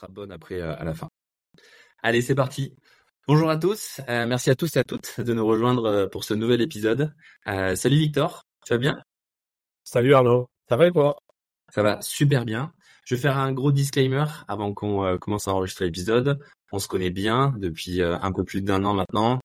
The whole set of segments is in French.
sera bonne après à la fin. Allez, c'est parti. Bonjour à tous, merci à tous et à toutes de nous rejoindre pour ce nouvel épisode. salut Victor, tu vas bien? Salut Arnaud, ça va et toi? Ça va super bien. Je vais faire un gros disclaimer avant qu'on commence à enregistrer l'épisode. On se connaît bien depuis un peu plus d'un an maintenant.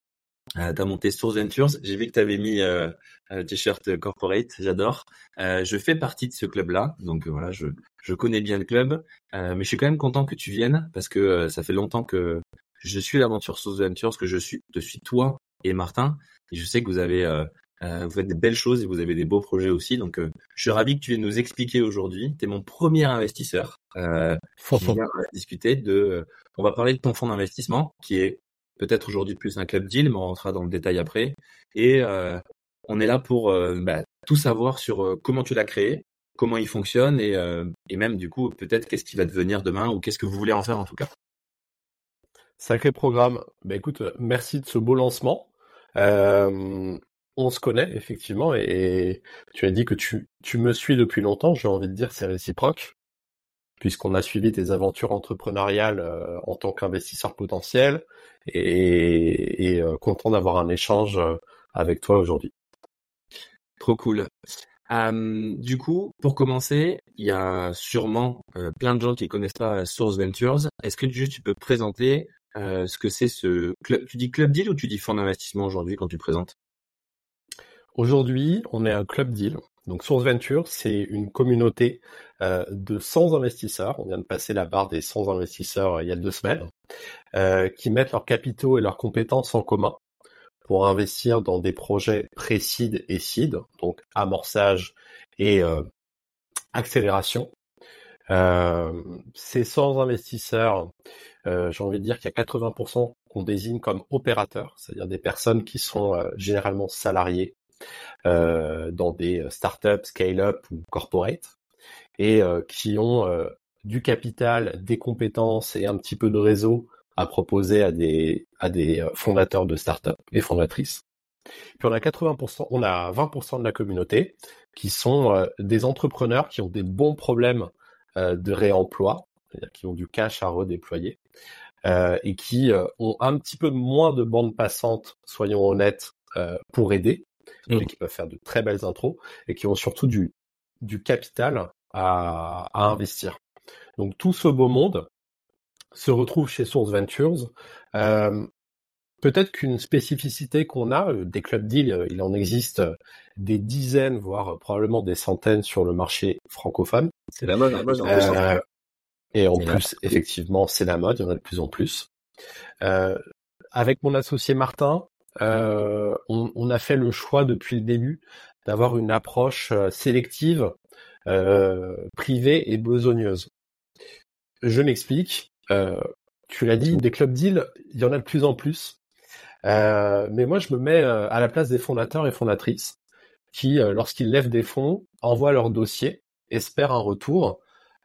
Euh, tu as monté Source Ventures. J'ai vu que tu avais mis euh, un t-shirt corporate. J'adore. Euh, je fais partie de ce club-là. Donc voilà, je, je connais bien le club. mais je suis quand même content que tu viennes parce que ça fait longtemps que je suis l'aventure Source Ventures, que je suis, te suis toi et Martin. Et je sais que vous avez vous faites des belles choses et vous avez des beaux projets aussi. Donc, je suis ravi que tu viennes nous expliquer aujourd'hui. Tu es mon premier investisseur. Euh, discuter de. on va parler de ton fonds d'investissement qui est peut-être aujourd'hui plus un club deal, mais on rentrera dans le détail après. Et euh, on est là pour euh, bah, tout savoir sur euh, comment tu l'as créé, comment il fonctionne et, même du coup peut-être qu'est-ce qui va devenir demain ou qu'est-ce que vous voulez en faire en tout cas. Sacré programme. Bah écoute, merci de ce beau lancement. on se connaît effectivement et, tu as dit que tu, tu me suis depuis longtemps. J'ai envie de dire c'est réciproque puisqu'on a suivi tes aventures entrepreneuriales euh, en tant qu'investisseur potentiel et, euh, content d'avoir un échange euh, avec toi aujourd'hui. Trop cool. du coup, pour commencer, il y a sûrement plein de gens qui connaissent pas Source Ventures. Est-ce que tu peux présenter ce que c'est ce club Tu dis club deal ou tu dis fonds d'investissement aujourd'hui quand tu présentes? Aujourd'hui, on est un club deal. Donc Source Venture, c'est une communauté euh, de 100 investisseurs. On vient de passer la barre des 100 investisseurs euh, il y a deux semaines, euh, qui mettent leurs capitaux et leurs compétences en commun pour investir dans des projets pré-seed et seed, donc amorçage et accélération. ces 100 investisseurs, j'ai envie de dire qu'il y a 80% qu'on désigne comme opérateurs, c'est-à-dire des personnes qui sont généralement salariées dans des euh, startups, scale-up ou corporate, et euh, qui ont du capital, des compétences et un petit peu de réseau à proposer à des à des fondateurs de startups et fondatrices. Puis on a 80%, on a 20% de la communauté qui sont des entrepreneurs qui ont des bons problèmes de réemploi, c'est-à-dire qui ont du cash à redéployer et qui ont un petit peu moins de bande passante, soyons honnêtes, pour aider, mmh. qui peuvent faire de très belles intros et qui ont surtout du, du capital à, à investir. Donc tout ce beau monde se retrouve chez Source Ventures. Euh, Peut-être qu'une spécificité qu'on a, euh, des clubs deals, euh, il en existe euh, des dizaines, voire probablement des centaines sur le marché francophone. C'est la mode, la mode euh, Et en plus, effectivement, c'est la mode, il y en a de plus en plus. Euh, avec mon associé Martin, euh, on, a fait le choix depuis le début d'avoir une approche euh, sélective, euh, privée et besogneuse. Je m'explique. tu l'as dit, des clubs deals, il y en a de plus en plus. mais moi, je me mets à la place des fondateurs et fondatrices qui, lorsqu'ils lèvent des fonds, envoient leur dossier, espèrent un retour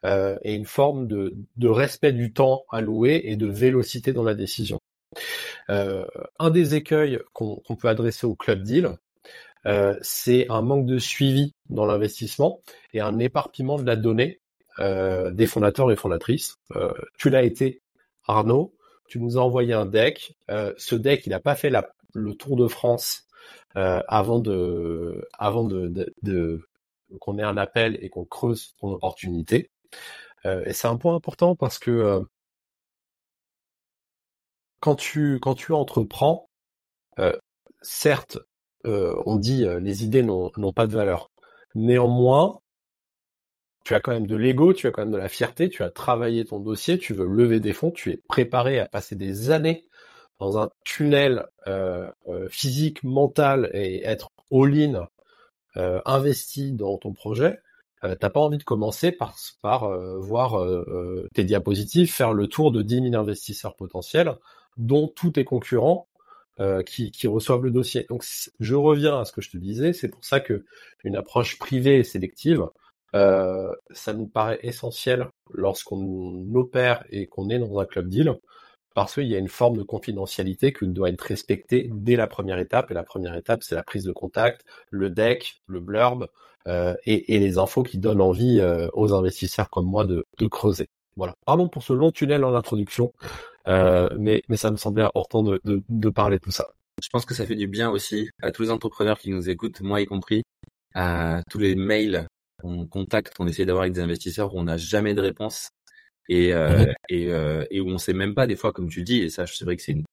et une forme de, de respect du temps alloué et de vélocité dans la décision. Euh, un des écueils qu'on peut adresser au club deal, euh, c'est un manque de suivi dans l'investissement et un éparpillement de la donnée euh, des fondateurs et fondatrices. tu l'as été, Arnaud. Tu nous as envoyé un deck. ce deck, il n'a pas fait le tour de France avant de, avant de, de qu'on ait un appel et qu'on creuse ton opportunité. et c'est un point important parce que quand tu quand tu entreprends, euh, certes, euh, on dit euh, les idées n'ont pas de valeur. Néanmoins, tu as quand même de l'ego, tu as quand même de la fierté, tu as travaillé ton dossier, tu veux lever des fonds, tu es préparé à passer des années dans un tunnel physique, mental et être all-in investi dans ton projet. Euh, t'as pas envie de commencer par, par voir tes diapositives faire le tour de 10 000 investisseurs potentiels dont tous tes concurrents euh, qui, qui, reçoivent le dossier. Donc je reviens à ce que je te disais, c'est pour ça que une approche privée et sélective, euh, ça nous paraît essentiel lorsqu'on opère et qu'on est dans un club deal, parce qu'il y a une forme de confidentialité qui doit être respectée dès la première étape. Et la première étape, c'est la prise de contact, le deck, le blurb euh, et, et, les infos qui donnent envie euh, aux investisseurs comme moi de, de creuser. Voilà. Pardon pour ce long tunnel en introduction, mais, mais ça me semblait important de, de, de parler de tout ça. Je pense que ça fait du bien aussi à tous les entrepreneurs qui nous écoutent, moi y compris, à tous les mails qu'on contacte, qu'on essaie d'avoir avec des investisseurs où on n'a jamais de réponse et, euh, et, euh, et où on sait même pas des fois, comme tu dis, et ça, c'est vrai que c'est une,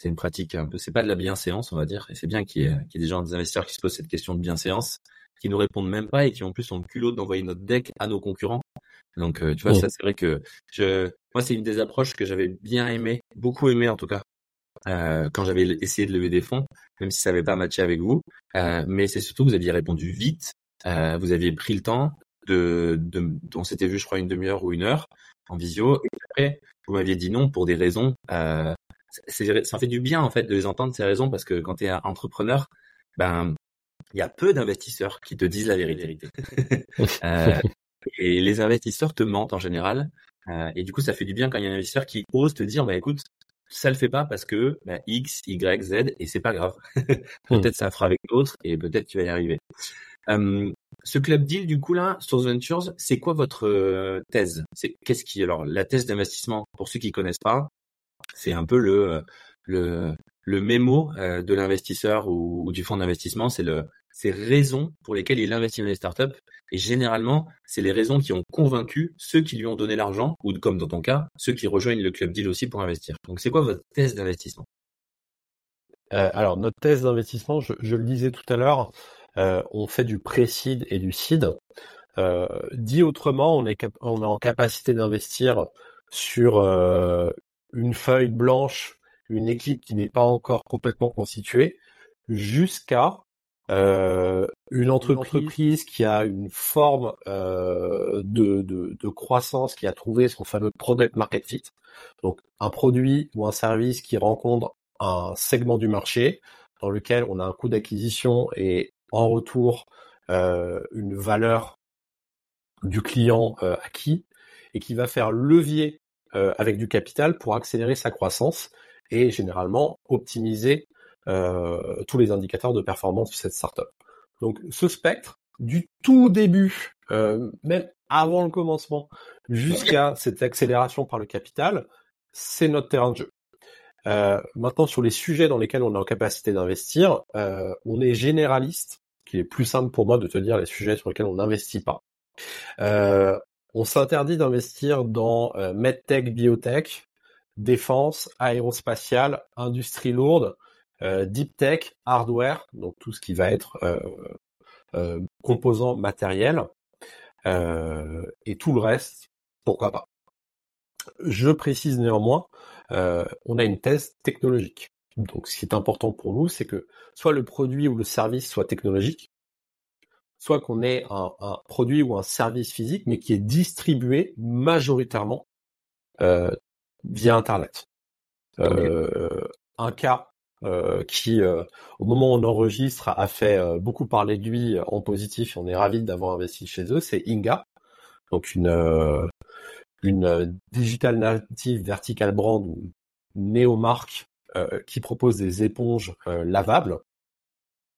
c'est une pratique un peu, c'est pas de la bienséance, on va dire, et c'est bien qu'il y, ait, qu'il y ait des gens, des investisseurs qui se posent cette question de bienséance, qui nous répondent même pas et qui en plus ont le culot d'envoyer notre deck à nos concurrents. Donc, euh, tu vois, ça, c'est vrai que je, moi, c'est une des approches que j'avais bien aimé, beaucoup aimé en tout cas, euh, quand j'avais essayé de lever des fonds, même si ça n'avait pas matché avec vous. Euh, mais c'est surtout que vous aviez répondu vite, euh, vous aviez pris le temps de, de on s'était vu, je crois, une demi-heure ou une heure en visio. Et après, vous m'aviez dit non pour des raisons. Euh, ça fait du bien en fait de les entendre ces raisons parce que quand tu es entrepreneur, ben il y a peu d'investisseurs qui te disent la vérité. euh, et les investisseurs te mentent en général. Euh, et du coup, ça fait du bien quand il y a un investisseur qui ose te dire, bah écoute, ça le fait pas parce que bah, X, Y, Z, et c'est pas grave. peut-être ça fera avec d'autres et peut-être tu vas y arriver. Euh, ce club deal, du coup là, Source Ventures, c'est quoi votre euh, thèse? C'est qu'est-ce qui alors la thèse d'investissement pour ceux qui connaissent pas, c'est un peu le le le mémo euh, de l'investisseur ou, ou, du fonds d'investissement, c'est le ces raisons pour lesquelles il investit dans les startups. Et généralement, c'est les raisons qui ont convaincu ceux qui lui ont donné l'argent, ou comme dans ton cas, ceux qui rejoignent le club deal aussi pour investir. Donc, c'est quoi votre thèse d'investissement? Euh, Alors, notre thèse d'investissement, je, le disais tout à l'heure, euh, on fait du pré-seed et du seed. Euh, dit autrement, on est, on est en capacité d'investir sur une feuille blanche, une équipe qui n'est pas encore complètement constituée, jusqu'à euh, une, entreprise qui a une forme euh, de, de, de, croissance, qui a trouvé son fameux product market fit, donc un produit ou un service qui rencontre un segment du marché dans lequel on a un coût d'acquisition et en retour euh, une valeur du client euh, acquis et qui va faire levier euh, avec du capital pour accélérer sa croissance et généralement optimiser tous les indicateurs de performance de cette startup. Donc ce spectre, du tout début, euh, même avant le commencement, jusqu'à cette accélération par le capital, c'est notre terrain de jeu. Euh, maintenant, sur les sujets dans lesquels on est en capacité d'investir, euh, on est généraliste, qui est plus simple pour moi de te dire les sujets sur lesquels on n'investit pas. Euh, on s'interdit d'investir dans euh, medtech, biotech, défense, aérospatiale, industrie lourde, euh, deep tech, hardware, donc tout ce qui va être euh, euh, composants matériels, et tout le reste, pourquoi pas. Je précise néanmoins, on a une thèse technologique. Donc ce qui est important pour nous, c'est que soit le produit ou le service soit technologique, soit qu'on ait un, un, produit ou un service physique, mais qui est distribué majoritairement euh, via Internet. Euh, un cas euh, qui, euh, au moment où on enregistre, a fait euh, beaucoup parler de lui en positif. Et on est ravi d'avoir investi chez eux. C'est Inga, donc une une digital native vertical brand ou néo-marque qui propose des éponges lavables.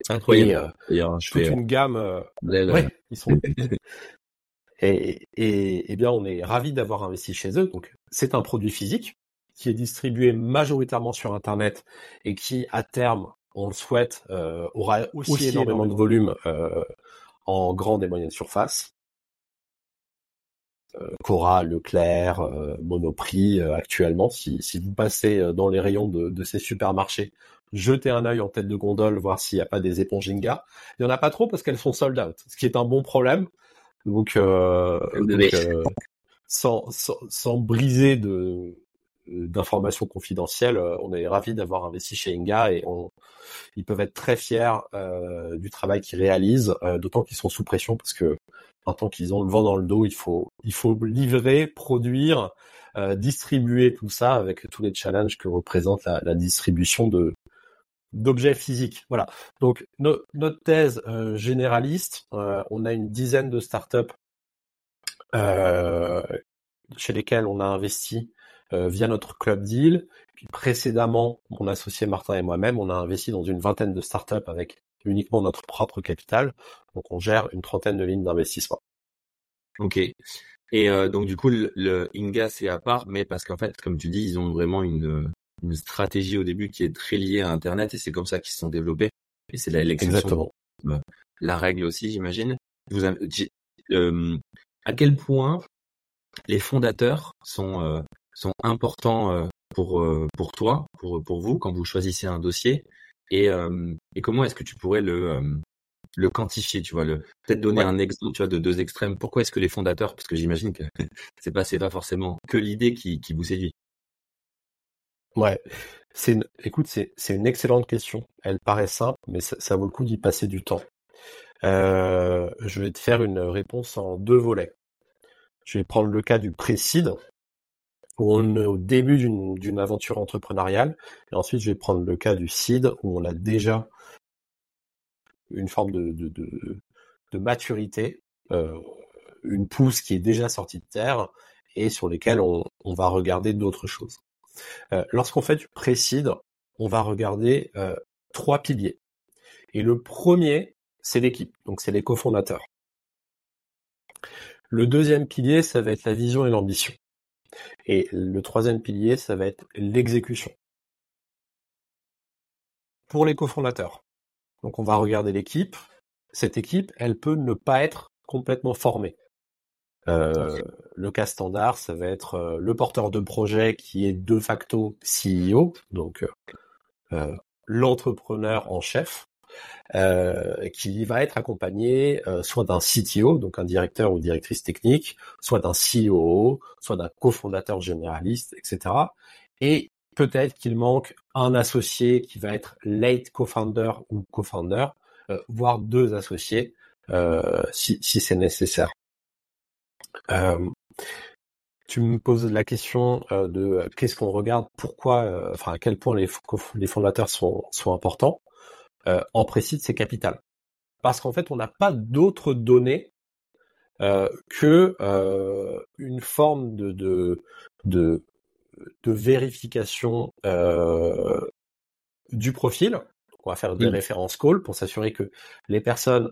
Incroyable. Et, je toute fais, une gamme. ouais, ils sont. et, et, et bien, on est ravi d'avoir investi chez eux. Donc, c'est un produit physique qui est distribué majoritairement sur Internet et qui, à terme, on le souhaite, euh, aura aussi, aussi énormément de volume euh, en grande et moyenne surface. Euh, Cora, Leclerc, euh, Monoprix euh, actuellement. Si, si, vous passez dans les rayons de, de, ces supermarchés, jetez un œil en tête de gondole, voir s'il n'y a pas des éponges Inga. Il n'y en a pas trop parce qu'elles sont sold out, ce qui est un bon problème. Donc, donc sans, sans, sans, briser de, d'informations confidentielles. Euh, on est ravi d'avoir investi chez Inga et on, ils peuvent être très fiers euh, du travail qu'ils réalisent, euh, d'autant qu'ils sont sous pression parce que tant qu'ils ont le vent dans le dos, il faut il faut livrer, produire, euh, distribuer tout ça avec tous les challenges que représente la, la distribution de d'objets physiques. Voilà. Donc no, notre thèse euh, généraliste, euh, on a une dizaine de startups chez lesquelles on a investi euh, via notre club deal. Puis précédemment, mon associé Martin et moi-même, on a investi dans une vingtaine de startups avec uniquement notre propre capital. Donc on gère une trentaine de lignes d'investissement. Ok. Et euh, donc du coup, le, le Inga c'est à part, mais parce qu'en fait, comme tu dis, ils ont vraiment une, une stratégie au début qui est très liée à Internet et c'est comme ça qu'ils se sont développés. Et c'est la Exactement. La règle aussi, j'imagine. Vous euh, à quel point les fondateurs sont euh, sont importants euh, pour euh, pour toi, pour pour vous quand vous choisissez un dossier et et comment est-ce que tu pourrais le le quantifier, tu vois, le peut-être donner un exemple, tu vois, de deux extrêmes. Pourquoi est-ce que les fondateurs, parce que j'imagine que c'est pas c'est pas forcément que l'idée qui qui vous séduit. Ouais, c'est une, écoute, c'est c'est une excellente question. Elle paraît simple, mais ça, ça vaut le coup d'y passer du temps. Euh, je vais te faire une réponse en deux volets. Je vais prendre le cas du précide, où on est au début d'une aventure entrepreneuriale, et ensuite je vais prendre le cas du seed, où on a déjà une forme de, de, de, maturité, euh, une pousse qui est déjà sortie de terre et sur lesquelles on, on va regarder d'autres choses. Euh, lorsqu'on fait du précide, on va regarder euh, trois piliers. Et le premier, c'est l'équipe, donc c'est les cofondateurs. Le deuxième pilier, ça va être la vision et l'ambition. Et le troisième pilier, ça va être l'exécution. Pour les cofondateurs, donc on va regarder l'équipe. Cette équipe, elle peut ne pas être complètement formée. Euh, le cas standard, ça va être euh, le porteur de projet qui est de facto CEO, donc euh, l'entrepreneur en chef, qui va être accompagné soit d'un CTO, donc un directeur ou directrice technique, soit d'un CEO, soit d'un cofondateur généraliste, etc. Et peut-être qu'il manque un associé qui va être late co-founder ou co-founder, euh, voire deux associés euh, si, c'est nécessaire. Euh, tu me poses la question de qu'est-ce qu'on regarde, pourquoi, enfin à quel point les, fondateurs sont importants. En précis, c'est capital. Parce qu'en fait, on n'a pas d'autres données que une forme de, de, de de vérification euh, du profil. On va faire des références call pour s'assurer que les personnes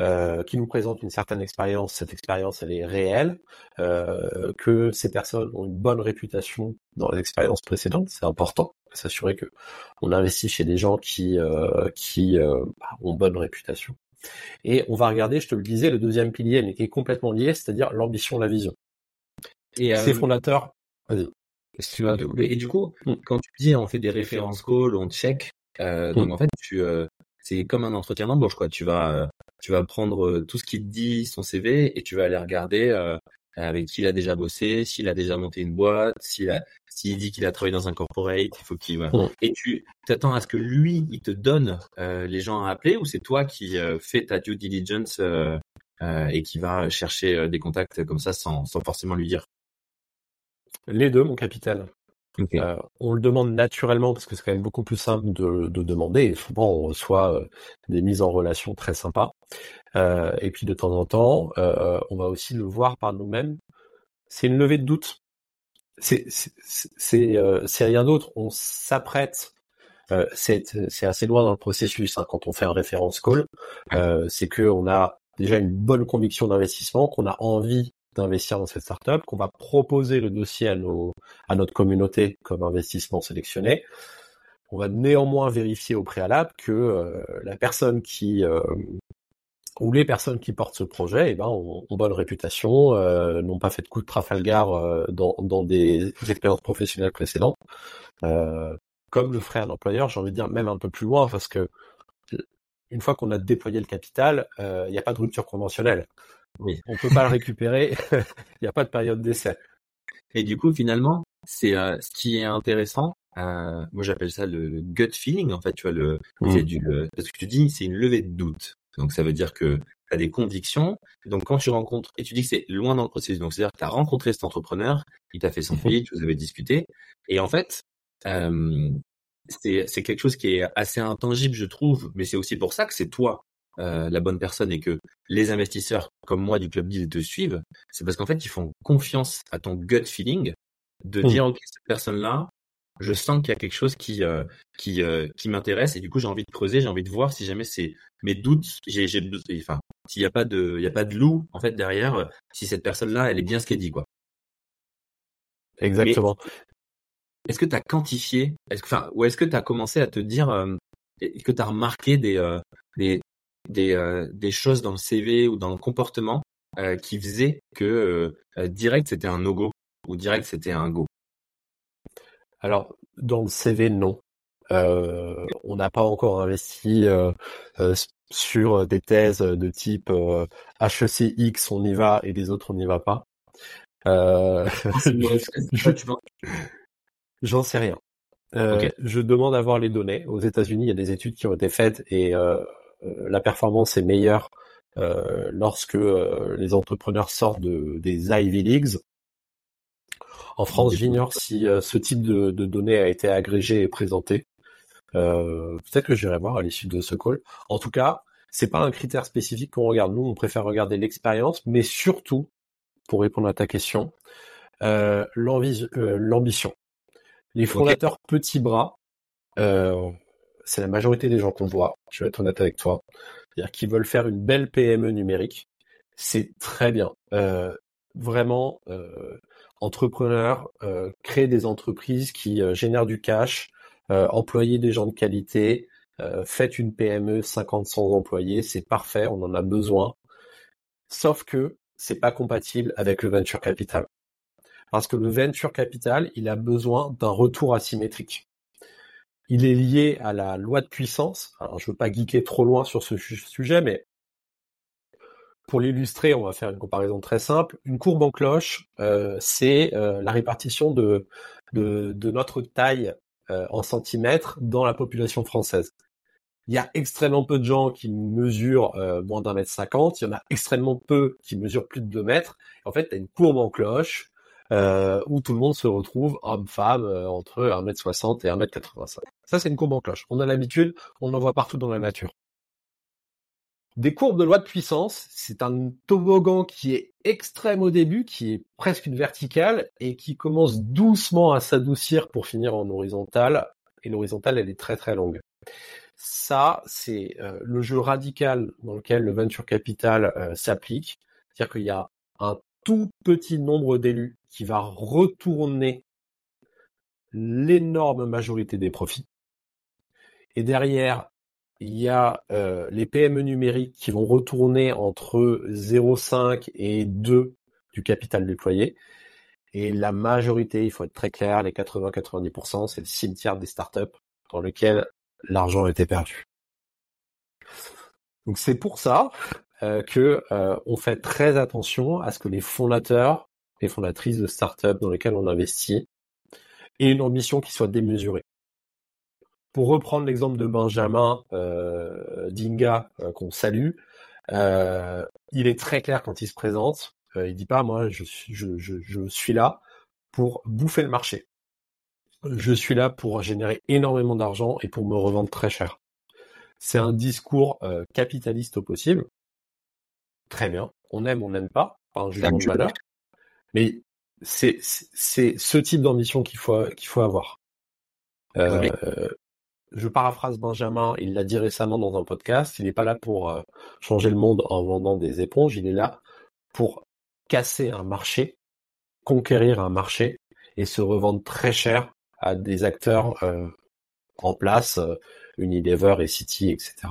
euh, qui nous présentent une certaine expérience, cette expérience elle est réelle, euh, que ces personnes ont une bonne réputation dans les expériences précédentes, c'est important, s'assurer que on investit chez des gens qui qui bah, ont bonne réputation. Et on va regarder, je te le disais, le deuxième pilier, mais qui est complètement lié, c'est-à-dire l'ambition, la vision. Et ces fondateurs, vas-y. Et du coup, mm. quand tu dis on fait des références calls, on check, euh, donc mm. en fait tu euh, c'est comme un entretien d'embauche quoi. Tu vas euh, tu vas prendre euh, tout ce qu'il te dit, son CV, et tu vas aller regarder euh, avec qui il a déjà bossé, s'il a déjà monté une boîte, s'il a s'il dit qu'il a travaillé dans un corporate, il faut qu'il mm. et tu t'attends à ce que lui il te donne les gens à appeler ou c'est toi qui fais ta due diligence et qui va chercher des contacts comme ça sans sans forcément lui dire? Les deux, mon Euh, on le demande naturellement parce que c'est quand même beaucoup plus simple de, de demander. Et souvent, on reçoit euh, des mises en relation très sympas. Euh, et puis de temps en temps, on va aussi le voir par nous-mêmes. C'est une levée de doute. C'est c'est rien d'autre. On s'apprête. c'est assez loin dans le processus hein, quand on fait un référence call. c'est que on a déjà une bonne conviction d'investissement, qu'on a envie d'investir dans cette startup, qu'on va proposer le dossier à, notre communauté comme investissement sélectionné. On va néanmoins vérifier au préalable que euh, la personne qui euh, ou les personnes qui portent ce projet, eh ben, ont, bonne réputation, euh, n'ont pas fait de coup de Trafalgar dans, dans des expériences professionnelles précédentes, comme le ferait un employeur. J'ai envie de dire même un peu plus loin, parce que une fois qu'on a déployé le capital, il n'y a pas de rupture conventionnelle. Oui. On peut pas le récupérer. Il n'y a pas de période d'essai. Et du coup, finalement, c'est euh, ce qui est intéressant. Euh, moi, j'appelle ça le, gut feeling. En fait, tu vois, le, mmh. c'est du, parce que tu dis, c'est une levée de doute. Donc, ça veut dire que tu as des convictions. Donc, quand tu rencontres, et tu dis que c'est loin dans le processus. Donc, c'est-à-dire que tu as rencontré cet entrepreneur, il t'a fait son mmh. pitch, vous avez discuté. Et en fait, euh, c'est quelque chose qui est assez intangible, je trouve. Mais c'est aussi pour ça que c'est toi euh, la bonne personne et que les investisseurs comme moi du club deal te suivent, c'est parce qu'en fait ils font confiance à ton gut feeling de mmh. dire ok cette personne là je sens qu'il y a quelque chose qui euh, qui euh, qui m'intéresse et du coup j'ai envie de creuser, j'ai envie de voir si jamais c'est mes doutes, j'ai j'ai enfin s'il y a pas de il y a pas de loup en fait derrière, euh, si cette personne là elle est bien ce qu'elle dit quoi. Exactement. Est-ce que tu as quantifié, est-ce que enfin ou est-ce que tu as commencé à te dire est-ce que tu as remarqué des des des des choses dans le CV ou dans le comportement qui faisaient que direct c'était un no go ou direct c'était un go alors, dans le CV, non. Euh, on n'a pas encore investi euh, euh, sur des thèses de type HECX, on y va, et les autres, on n'y va pas. J'en sais rien. Je demande à voir les données. Aux États-Unis, il y a des études qui ont été faites et la performance est meilleure lorsque les entrepreneurs sortent de, des Ivy Leagues. En France, j'ignore si euh, ce type de, données a été agrégé et présenté. Euh, peut-être que j'irai voir à l'issue de ce call. En tout cas, c'est pas un critère spécifique qu'on regarde. Nous, on préfère regarder l'expérience, mais surtout, pour répondre à ta question, euh, l'ambition. Les fondateurs petits bras, c'est la majorité des gens qu'on voit. Je vais être honnête avec toi. C'est-à-dire qu'ils veulent faire une belle PME numérique. C'est très bien. vraiment, entrepreneurs, euh, créer des entreprises qui euh, génèrent du cash, euh, employer des gens de qualité, faites une PME 50-100 employés, c'est parfait, on en a besoin. Sauf que c'est pas compatible avec le venture capital. Parce que le venture capital, il a besoin d'un retour asymétrique. Il est lié à la loi de puissance. Alors, je veux pas geeker trop loin sur ce sujet, mais pour l'illustrer, on va faire une comparaison très simple. Une courbe en cloche, euh, c'est euh, la répartition de, notre taille euh, en centimètres dans la population française. Il y a extrêmement peu de gens qui mesurent moins d'un mètre cinquante. Il y en a extrêmement peu qui mesurent plus de deux mètres. En fait, tu as une courbe en cloche où tout le monde se retrouve, homme-femme, entre un mètre soixante et un mètre quatre-vingt-cinq. Ça, c'est une courbe en cloche. On a l'habitude, on en voit partout dans la nature. Des courbes de loi de puissance, c'est un toboggan qui est extrême au début, qui est presque une verticale et qui commence doucement à s'adoucir pour finir en horizontale. Et l'horizontale, elle est très très longue. Ça, c'est euh, le jeu radical dans lequel le venture capital euh, s'applique. C'est-à-dire qu'il y a un tout petit nombre d'élus qui va retourner l'énorme majorité des profits. Et derrière, il y a euh, les PME numériques qui vont retourner entre 0,5 et 2 du capital déployé. Et la majorité, il faut être très clair, les 80-90%, c'est le cimetière des startups dans lequel l'argent était perdu. Donc c'est pour ça euh, que euh, fait très attention à ce que les fondateurs, les fondatrices de startups dans lesquelles on investit, aient une ambition qui soit démesurée. Pour reprendre l'exemple de Benjamin euh, Dinga qu'on salue, il est très clair quand il se présente. il dit pas moi je, suis là pour bouffer le marché. Je suis là pour générer énormément d'argent et pour me revendre très cher. C'est un discours capitaliste au possible. Très bien. On aime, on n'aime pas. Pas un jugement de valeur. Mais c'est c'est ce type d'ambition qu'il faut qu'il faut avoir. Euh, je paraphrase Benjamin, il l'a dit récemment dans un podcast, il n'est pas là pour euh, changer le monde en vendant des éponges, il est là pour casser un marché, conquérir un marché et se revendre très cher à des acteurs euh, en place, Unilever et City, etc.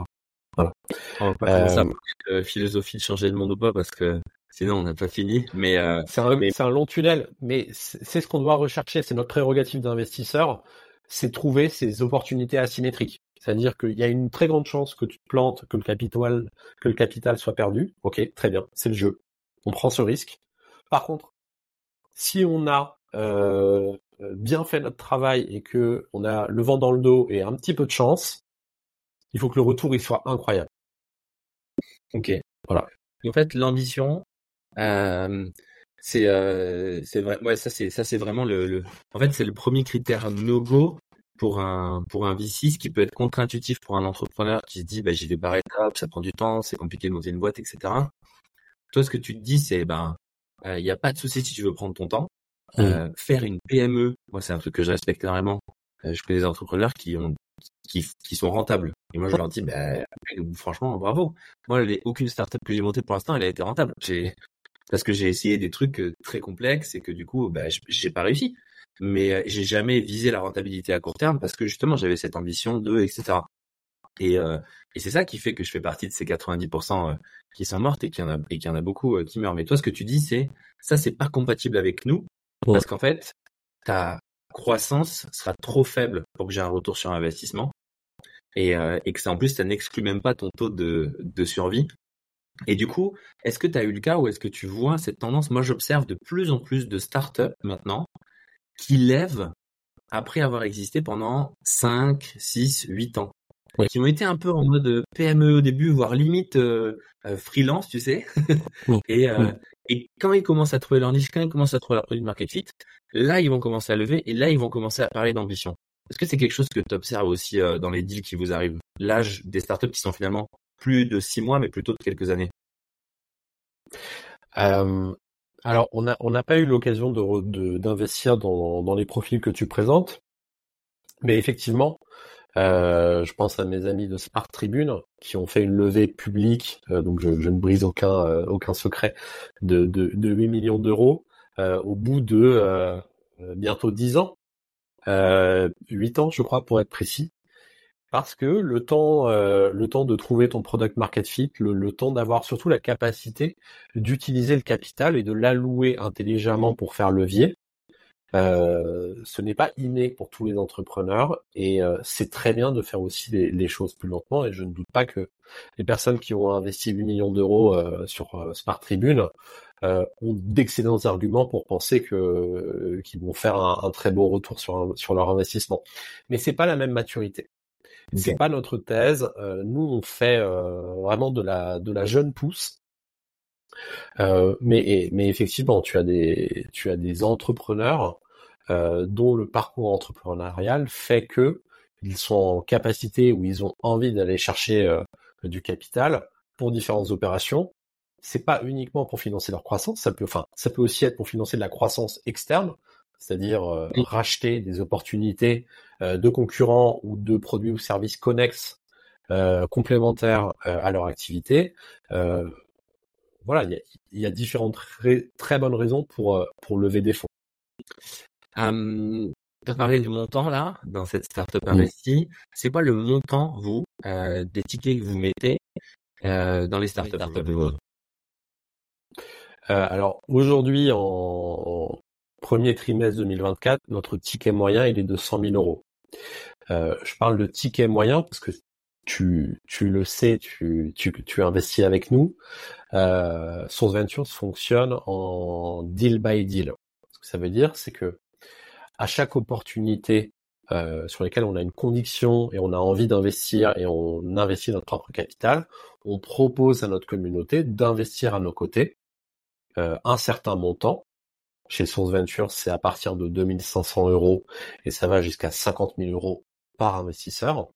Voilà. On va pas ça philosophie de changer le monde ou pas parce que sinon on n'a pas fini. Mais c'est un, un, long tunnel, mais c'est ce qu'on doit rechercher, c'est notre prérogative d'investisseur c'est trouver ces opportunités asymétriques. C'est-à-dire qu'il y a une très grande chance que tu te plantes, que le capital, que le capital soit perdu. Ok, très bien, c'est le jeu. On prend ce risque. Par contre, si on a euh, bien fait notre travail et que on a le vent dans le dos et un petit peu de chance, il faut que le retour il soit incroyable. Ok, voilà. En fait, l'ambition, euh, c'est euh, c'est vrai ouais ça c'est ça c'est vraiment le, le, en fait c'est le premier critère no go pour un pour un V6 qui peut être contre-intuitif pour un entrepreneur qui se dit bah j'y vais par étapes ça prend du temps c'est compliqué de monter une boîte etc toi ce que tu te dis c'est ben il euh, y a pas de souci si tu veux prendre ton temps Euh, faire une PME, moi c'est un truc que je respecte énormément. Euh, je connais des entrepreneurs qui ont qui, qui sont rentables. Et moi je leur dis, bah, franchement, bravo. Moi, les, aucune startup que j'ai montée pour l'instant, elle a été rentable. J'ai parce que j'ai essayé des trucs euh, très complexes et que du coup, bah, j'ai pas réussi. Mais j'ai jamais visé la rentabilité à court terme parce que justement, j'avais cette ambition de, etc. Et, euh, et c'est ça qui fait que je fais partie de ces 90% qui sont mortes et qu'il y en a et qu'il y en a beaucoup qui meurent. Mais toi, ce que tu dis, c'est ça, c'est pas compatible avec nous parce qu'en fait, ta croissance sera trop faible pour que j'ai un retour sur investissement. Et, euh, et que ça, en plus, ça n'exclut même pas ton taux de, de survie. Et du coup, est-ce que tu as eu le cas ou est-ce que tu vois cette tendance? Moi, j'observe de plus en plus de startups maintenant qui lèvent après avoir existé pendant 5, 6, 8 ans. Qui ont été un peu en mode PME au début, voire limite euh, euh, freelance, tu sais. et, et quand ils commencent à trouver leur niche, quand ils commencent à trouver leur produit market fit, là, ils vont commencer à lever et là, ils vont commencer à parler d'ambition. Est-ce que c'est quelque chose que tu observes aussi euh, dans les deals qui vous arrivent? L'âge des startups qui sont finalement plus de six mois, mais plutôt de quelques années. Euh, Alors, on n'a pas eu l'occasion d'investir dans, les profils que tu présentes, mais effectivement, euh, je pense à mes amis de Smart Tribune qui ont fait une levée publique, donc je, ne brise aucun secret, de, de 8 millions d'euros au bout de bientôt 10 ans, 8 ans je crois pour être précis, parce que le temps le temps de trouver ton product market fit, le, le temps d'avoir surtout la capacité d'utiliser le capital et de l'allouer intelligemment pour faire levier, euh, ce n'est pas inné pour tous les entrepreneurs et euh, c'est très bien de faire aussi les, choses plus lentement et je ne doute pas que les personnes qui ont investi 8 millions d'euros euh, sur Smart Tribune ont d'excellents arguments pour penser que qu'ils vont faire un, très beau retour sur, sur leur investissement. Mais c'est pas la même maturité. C'est pas notre thèse. nous, on fait vraiment de la de la jeune pousse mais, mais effectivement, tu as des, tu as des entrepreneurs euh, dont le parcours entrepreneurial fait que ils sont en capacité ou ils ont envie d'aller chercher euh, du capital pour différentes opérations. C'est pas uniquement pour financer leur croissance, ça peut, enfin, ça peut aussi être pour financer de la croissance externe, c'est-à-dire euh, racheter des opportunités de concurrents ou de produits ou services connexes complémentaires à leur activité. voilà, il y, y a, différentes très bonnes raisons pour pour lever des fonds. Euh, tu as parlé du montant là, dans cette startup investie. C'est quoi le montant, vous, euh, des tickets que vous mettez euh, dans les startups euh, Alors aujourd'hui, en, premier trimestre 2024, notre ticket moyen il est de 100 000 euros. Euh, je parle de ticket moyen parce que tu, tu le sais, tu, tu, tu investis avec nous. Euh, Source Ventures fonctionne en deal by deal. Ce que ça veut dire, c'est que à chaque opportunité euh, sur lesquelles on a une conviction et on a envie d'investir et on investit notre propre capital, on propose à notre communauté d'investir à nos côtés un certain montant. Chez Source Venture, c'est à partir de 2500 euros et ça va jusqu'à 50 000 euros par investisseur.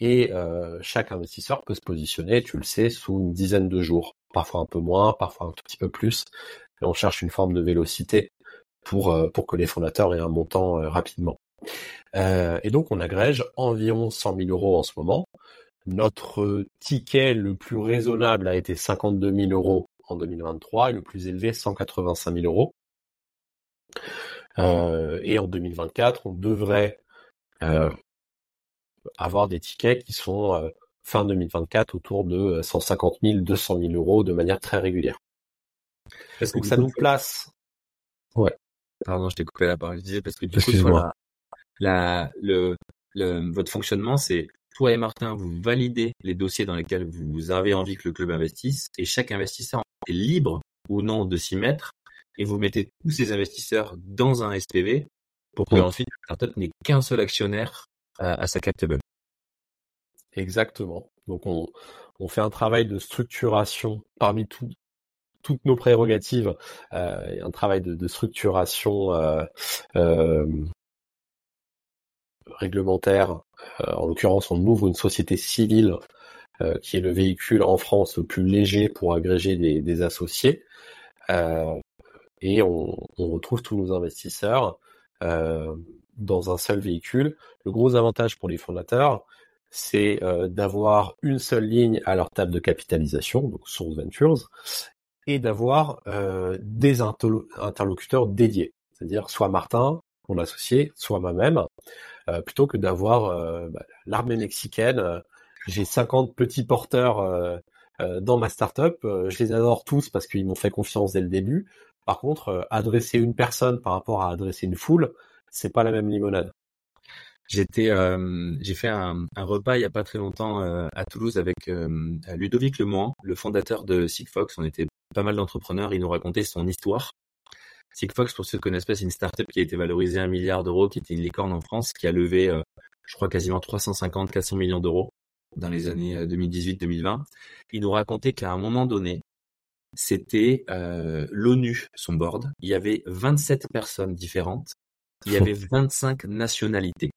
Et euh, chaque investisseur peut se positionner, tu le sais, sous une dizaine de jours, parfois un peu moins, parfois un tout petit peu plus. Et on cherche une forme de vélocité pour, euh, pour que les fondateurs aient un montant euh, rapidement. Euh, et donc on agrège environ 100 000 euros en ce moment. Notre ticket le plus raisonnable a été 52 000 euros en 2023 et le plus élevé 185 000 euros. Euh, et en 2024, on devrait euh, avoir des tickets qui sont euh, fin 2024 autour de 150 000, 200 000 euros de manière très régulière. Donc ça nous place. Ouais. Pardon, je t'ai coupé la parole. Je disais parce que du coup, la, le, le, votre fonctionnement, c'est toi et Martin, vous validez les dossiers dans lesquels vous avez envie que le club investisse, et chaque investisseur est libre ou non de s'y mettre, et vous mettez tous ces investisseurs dans un SPV pour que ensuite la startup n'ait qu'un seul actionnaire à, à sa captable. Exactement. Donc on, on fait un travail de structuration parmi tout, toutes nos prérogatives euh, et un travail de, de structuration euh, euh, réglementaire. Euh, en l'occurrence, on ouvre une société civile euh, qui est le véhicule en France le plus léger pour agréger des, associés. et on, retrouve tous nos investisseurs euh, dans un seul véhicule. Le gros avantage pour les fondateurs, c'est euh, d'avoir une seule ligne à leur table de capitalisation, donc Source Ventures, et d'avoir euh, des interlocuteurs dédiés, c'est-à-dire soit Martin, mon associé, soit moi-même, plutôt que d'avoir bah, l'armée mexicaine. J'ai 50 petits porteurs dans ma startup, je les adore tous parce qu'ils m'ont fait confiance dès le début. Par contre, euh, adresser une personne par rapport à adresser une foule, c'est pas la même limonade. J'étais, euh, j'ai fait un, repas il y a pas très longtemps euh, à Toulouse avec Ludovic Lemoine, le fondateur de Sigfox. On était pas mal d'entrepreneurs. Il nous racontait son histoire. Sigfox, pour ceux qui connaissent pas, c'est une startup qui a été valorisée à un milliard d'euros, qui était une licorne en France, qui a levé, je crois, quasiment 350, 400 millions d'euros dans les années 2018-2020. Il nous racontait qu'à un moment donné, c'était euh, l'ONU, son board. Il y avait 27 personnes différentes. Il y avait 25 nationalités.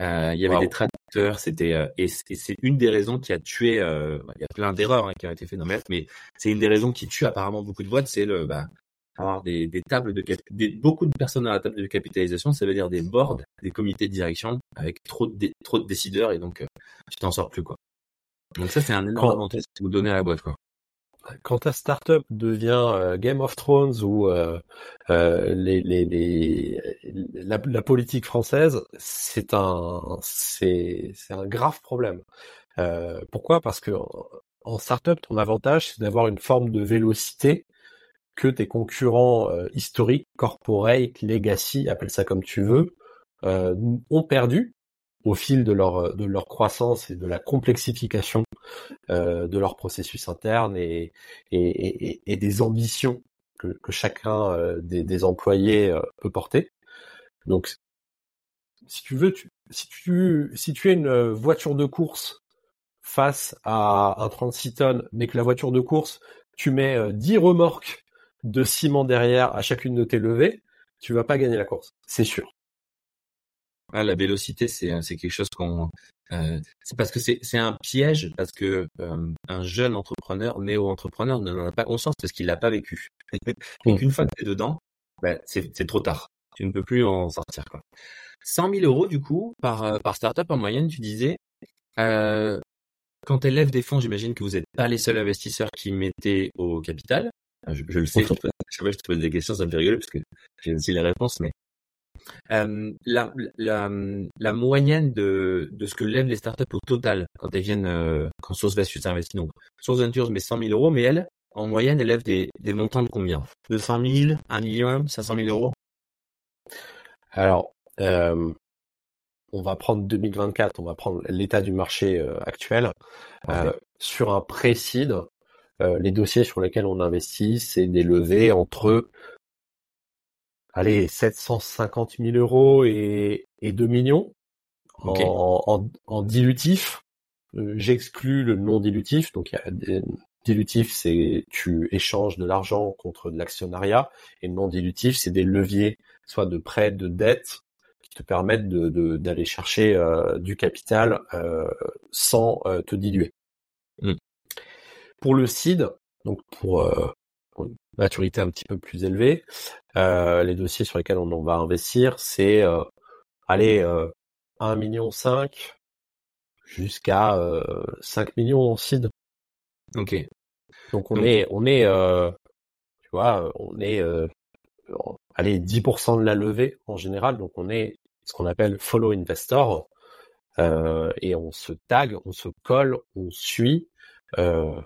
Euh, il y avait des traducteurs. C'était euh, et, c'est une des raisons qui a tué. Euh, il y a plein d'erreurs hein, qui ont été faites dans le mais c'est une des raisons qui tue apparemment beaucoup de boîtes. C'est le bah, avoir des, des tables de des, beaucoup de personnes à la table de capitalisation. Ça veut dire des boards, des comités de direction avec trop de trop de décideurs et donc tu t'en sors plus quoi. Donc ça c'est un énorme avantage que vous donnez à la boîte quoi quand ta startup devient euh, Game of Thrones ou euh, euh, les, les, les la, la, politique française, c'est un c'est un grave problème. Euh, pourquoi? Parce que en startup, ton avantage c'est d'avoir une forme de vélocité que tes concurrents historiques, corporate, legacy, appelle ça comme tu veux, ont perdu au fil de leur de leur croissance et de la complexification euh, de leur processus interne et et, et, des ambitions que, que chacun euh, des, des, employés euh, peut porter. Donc, si tu veux, tu, si tu si tu es une voiture de course face à un 36 tonnes, mais que la voiture de course, tu mets 10 remorques de ciment derrière à chacune de tes levées, tu vas pas gagner la course, c'est sûr. Ah, la vélocité, c'est euh, c'est quelque chose qu'on euh, c'est parce que c'est c'est un piège parce que euh, un jeune entrepreneur, néo-entrepreneur, n'en a pas conscience parce qu'il l'a pas vécu. Et mmh. qu'une fois que tu es dedans, ben, c'est c'est trop tard. Tu ne peux plus en sortir quoi. 100 000 euros du coup par par startup en moyenne, tu disais. Euh, quand elle lève des fonds, j'imagine que vous n'êtes pas les seuls investisseurs qui mettaient au capital. Je, je le sais, je, je, te pose des questions, ça me fait rigoler parce que j'ai aussi les réponses, mais euh, la, la, la, moyenne de, de ce que lèvent les startups au total quand elles viennent, euh, quand Source Ventures investit. Donc, Source Ventures met 100 000 euros, mais elle, en moyenne, elle lève des, des montants de combien? 200 000, 1 million, 500 000 euros? Alors, euh, on va prendre 2024, on va prendre l'état du marché euh, actuel. Euh, sur un pré-seed, les dossiers sur lesquels on investit, c'est des levées entre allez, 750 000 euros et, et 2 millions en, en, dilutif. Euh, j'exclus le non dilutif. Donc, il y a des, dilutif, c'est tu échanges de l'argent contre de l'actionnariat, et non dilutif, c'est des leviers, soit de prêt, de dette, qui te permettent de, d'aller chercher euh, du capital euh, sans te diluer. Mm. Pour le seed, donc pour maturité un petit peu plus élevée. Euh, les dossiers sur lesquels on, va investir, c'est euh, aller euh, 1 million 5 jusqu'à 5 euh, millions en seed. Ok. Donc on est on est euh, tu vois, on est allez 10% de la levée en général, donc on est ce qu'on appelle follow investor. et on se tag, on se colle, on suit euh,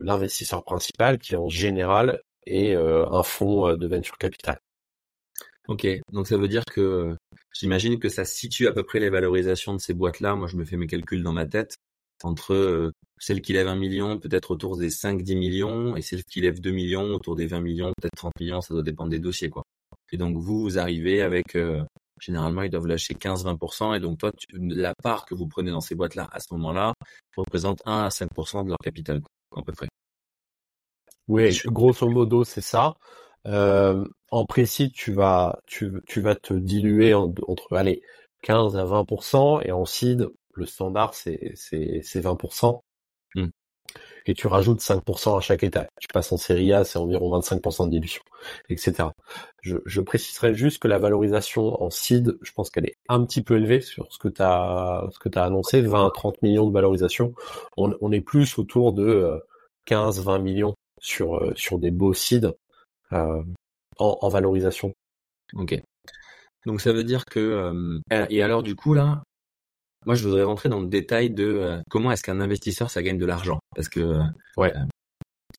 l'investisseur principal qui en général est euh, un fonds euh, de venture capital. Ok, donc ça veut dire que j'imagine que ça situe à peu près les valorisations de ces boîtes-là. Moi, je me fais mes calculs dans ma tête entre euh, celles qui lèvent un million, peut-être autour des 5-10 millions, et celles qui lèvent 2 millions, autour des 20 millions, peut-être 30 millions, ça doit dépendre des dossiers, quoi. Et donc vous, vous arrivez avec, généralement, ils doivent lâcher 15-20%, et donc toi, la part que vous prenez dans ces boîtes-là à ce moment-là représente 1 à 5% de leur capital à peu près. Oui, grosso modo, c'est ça. Euh, en précis, tu vas, tu, tu vas te diluer entre, allez, 15 à 20%, et en seed, le standard, c'est 20%. Et tu rajoutes 5% à chaque étape. Tu passes en série A, c'est environ 25% de dilution, etc. Je, je, préciserai juste que la valorisation en seed, je pense qu'elle est un petit peu élevée sur ce que tu as, ce que as annoncé, 20 30 millions de valorisation. On, on est plus autour de 15, euh, 20 millions sur, euh, sur des beaux seeds euh, en, en, valorisation. Ok. Donc ça veut dire que euh, et alors du coup là, moi, je voudrais rentrer dans le détail de euh, comment est-ce qu'un investisseur ça gagne de l'argent, parce que euh, ouais, euh,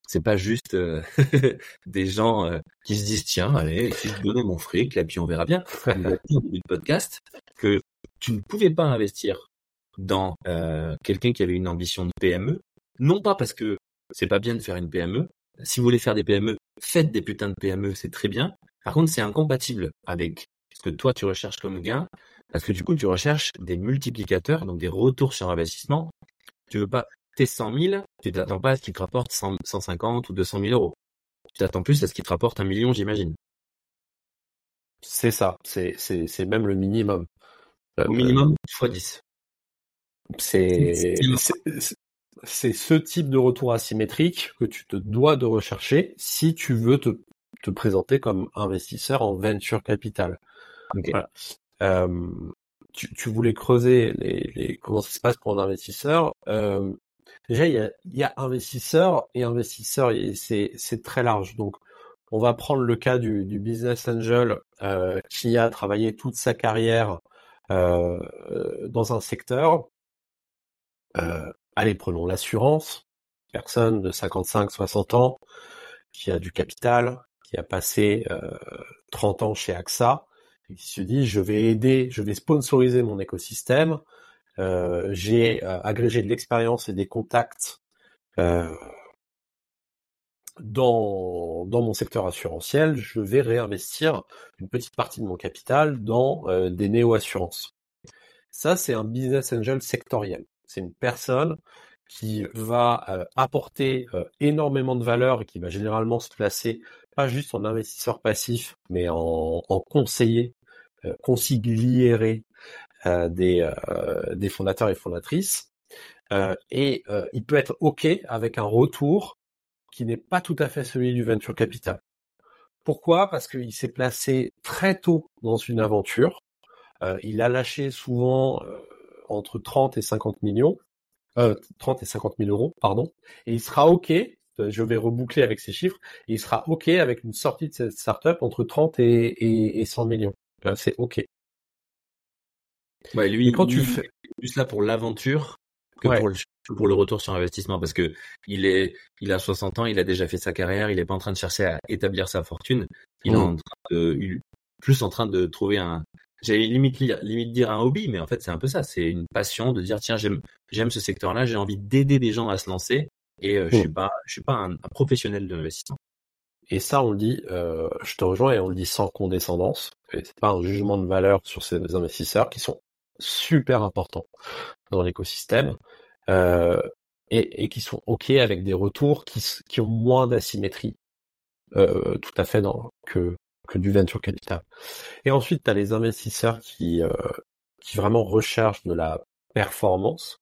c'est pas juste des gens qui se disent tiens, allez, si je donnais mon fric, là puis on verra bien. du podcast que tu ne pouvais pas investir dans quelqu'un qui avait une ambition de PME, non pas parce que c'est pas bien de faire une PME. Si vous voulez faire des PME, faites des putains de PME, c'est très bien. Par contre, c'est incompatible avec ce que toi tu recherches comme gain parce que du coup, tu recherches des multiplicateurs, donc des retours sur investissement. Tu veux pas tes 100 000, tu t'attends pas à ce qu'ils te rapportent 150 ou 200 000 euros. Tu t'attends plus à ce qu'ils te rapportent un million, j'imagine. C'est ça, c'est, c'est, c'est même le minimum. Au minimum, x 10. C'est, c'est ce type de retour asymétrique que tu te dois de rechercher si tu veux te, te présenter comme investisseur en venture capital. Voilà. Euh, tu, tu, voulais creuser les, les, comment ça se passe pour un investisseur. Euh, déjà, il y a, y a investisseur et investisseur, c'est, très large. Donc, on va prendre le cas du, du business angel euh, qui a travaillé toute sa carrière euh, dans un secteur. Euh, allez, prenons l'assurance. Personne de 55-60 ans qui a du capital, qui a passé euh, 30 ans chez AXA, il se dit je vais aider, je vais sponsoriser mon écosystème. Euh, j'ai euh, agrégé de l'expérience et des contacts euh, dans, dans mon secteur assurantiel. Je vais réinvestir une petite partie de mon capital dans des néo-assurances. Ça, c'est un business angel sectoriel. C'est une personne qui va apporter énormément de valeur et qui va généralement se placer pas juste en investisseur passif, mais en, conseiller consigliere euh, des, euh, des fondateurs et fondatrices. et il peut être OK avec un retour qui n'est pas tout à fait celui du venture capital. Pourquoi? Parce qu'il s'est placé très tôt dans une aventure. il a lâché souvent entre 30 et 50 millions, euh, 30 et 50 000 euros, pardon, et il sera OK, je vais reboucler avec ces chiffres, il sera OK avec une sortie de cette startup entre 30 et, et, et 100 millions c'est ok. Ouais, lui, quand tu fais plus là pour l'aventure que pour, le, pour le retour sur investissement parce que il est, il a 60 ans, il a déjà fait sa carrière, il est pas en train de chercher à établir sa fortune, il est mmh. en train de, plus en train de trouver un, j'allais limite limite dire un hobby, mais en fait c'est un peu ça, c'est une passion de dire tiens j'aime j'aime ce secteur-là, j'ai envie d'aider des gens à se lancer et euh, je mmh. suis pas je suis pas un, un professionnel de l'investissement. Et ça, on le dit, euh, je te rejoins et on le dit sans condescendance. C'est pas un jugement de valeur sur ces investisseurs qui sont super importants dans l'écosystème euh, et, et, qui sont ok avec des retours qui, qui ont moins d'asymétrie, euh, tout à fait dans, que que du venture capital. Et ensuite, tu as les investisseurs qui euh, qui vraiment recherchent de la performance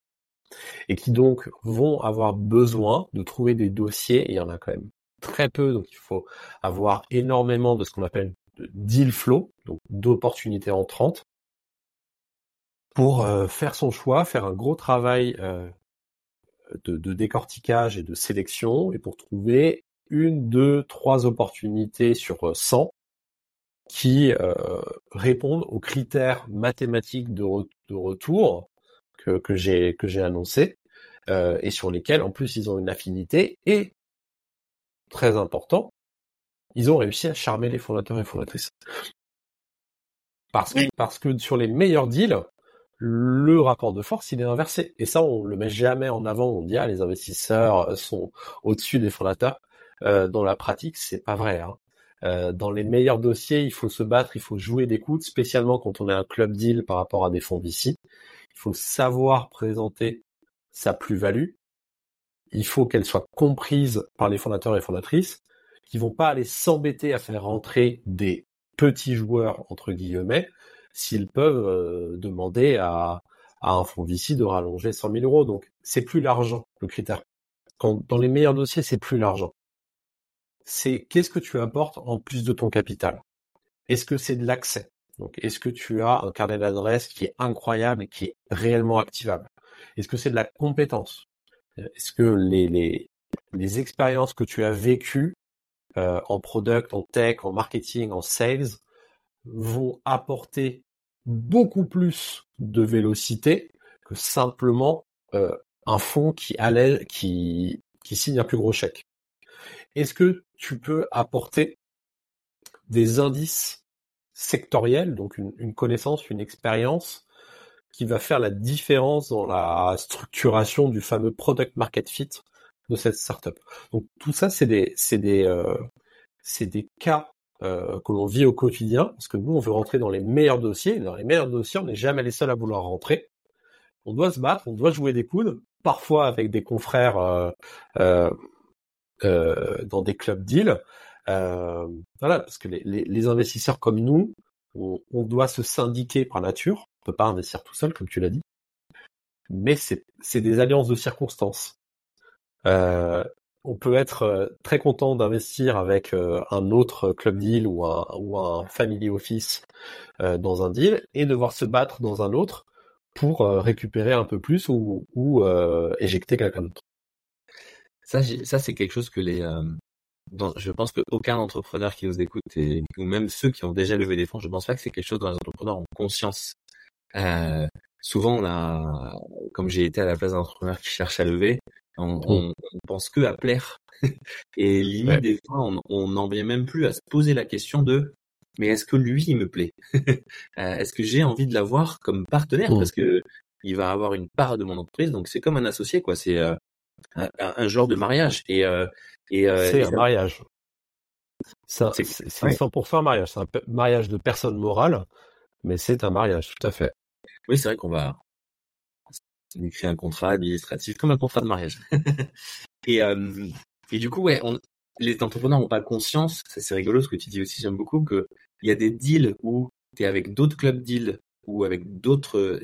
et qui donc vont avoir besoin de trouver des dossiers, et il y en a quand même très peu, donc il faut avoir énormément de ce qu'on appelle de deal flow, donc d'opportunités entrantes, pour euh, faire son choix, faire un gros travail euh, de, de, décortiquage et de sélection, et pour trouver une, deux, trois opportunités sur 100 euh, qui répondent aux critères mathématiques de, de retour que, que j'ai annoncé et sur lesquels en plus ils ont une affinité et très important, ils ont réussi à charmer les fondateurs et fondatrices. Parce que, parce que sur les meilleurs deals, le rapport de force, il est inversé. Et ça, on le met jamais en avant. On dit, ah, les investisseurs sont au-dessus des fondateurs. Euh, dans la pratique, c'est pas vrai. Hein. Euh, dans les meilleurs dossiers, il faut se battre, il faut jouer des coudes, spécialement quand on est un club deal par rapport à des fonds VC. Il faut savoir présenter sa plus-value il faut qu'elle soit comprise par les fondateurs et fondatrices qui vont pas aller s'embêter à faire rentrer des petits joueurs entre guillemets s'ils peuvent euh, demander à, un fonds VC de rallonger 100 000 euros. Donc c'est plus l'argent le critère. quand, dans les meilleurs dossiers, c'est plus l'argent. C'est qu'est-ce que tu apportes en plus de ton capital? Est-ce que c'est de l'accès? Donc, est-ce que tu as un carnet d'adresses qui est incroyable et qui est réellement activable? Est-ce que c'est de la compétence? Est-ce que les, les, les expériences que tu as vécues euh, en product, en tech, en marketing, en sales vont apporter beaucoup plus de vélocité que simplement euh, un fonds qui allait, qui, qui signe un plus gros chèque? Est-ce que tu peux apporter des indices sectoriels, donc une connaissance, une expérience qui va faire la différence dans la structuration du fameux product market fit de cette startup. Donc tout ça, c'est des, c'est des, euh, c'est des cas euh, que l'on vit au quotidien, parce que nous, on veut rentrer dans les meilleurs dossiers. Dans les meilleurs dossiers, on n'est jamais les seuls à vouloir rentrer. On doit se battre, on doit jouer des coudes, parfois avec des confrères euh, euh, euh dans des clubs deals. Euh, voilà, parce que les, les, les, investisseurs comme nous, on, on, doit se syndiquer par nature. Peut pas investir tout seul, comme tu l'as dit. Mais c'est des alliances de circonstances. Euh, on peut être euh, très content d'investir avec euh, un autre club deal ou un, family office dans un deal et devoir se battre dans un autre pour récupérer un peu plus ou, ou éjecter quelqu'un d'autre. Ça, ça c'est quelque chose que les, je pense qu'aucun entrepreneur qui nous écoute et ou même ceux qui ont déjà levé des fonds, je pense pas que c'est quelque chose dont les entrepreneurs ont conscience. Souvent, on a, comme j'ai été à la place d'un entrepreneur qui cherche à lever, on, on, pense que à plaire. et limite, des fois, on n'en vient même plus à se poser la question de mais est-ce que lui, il me plaît? Euh, Est-ce que j'ai envie de l'avoir comme partenaire? Parce que il va avoir une part de mon entreprise, donc c'est comme un associé, quoi. C'est euh, un, genre de mariage. Et, euh, et c'est un mariage. C'est 100% un mariage. C'est un mariage de personne morale, mais c'est un mariage, tout à fait. Oui, c'est vrai qu'on va écrit un contrat administratif comme un contrat de mariage. et, euh, et du coup, ouais, on, les entrepreneurs n'ont pas conscience, c'est rigolo ce que tu dis aussi, j'aime beaucoup, que il y a des deals où tu es avec d'autres clubs deals ou avec d'autres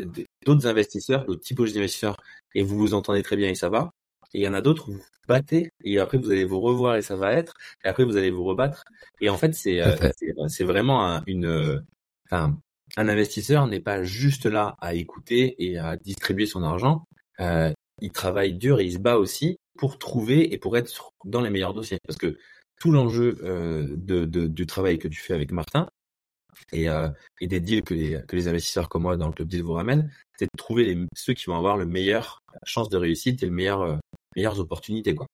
d'autres investisseurs, d'autres typologies d'investisseurs, et vous vous entendez très bien et ça va. Et il y en a d'autres où vous battez, et après vous allez vous revoir et ça va être, et après vous allez vous rebattre. Et en fait, c'est euh, c'est vraiment une, enfin, un investisseur n'est pas juste là à écouter et à distribuer son argent. Euh, il travaille dur et il se bat aussi pour trouver et pour être dans les meilleurs dossiers. Parce que tout l'enjeu euh, de, du travail que tu fais avec Martin et, euh, et des deals que les, que les investisseurs comme moi dans le club deal vous ramènent, c'est de trouver les, ceux qui vont avoir le meilleur chance de réussite et le meilleur, euh, meilleures opportunités. Quoi.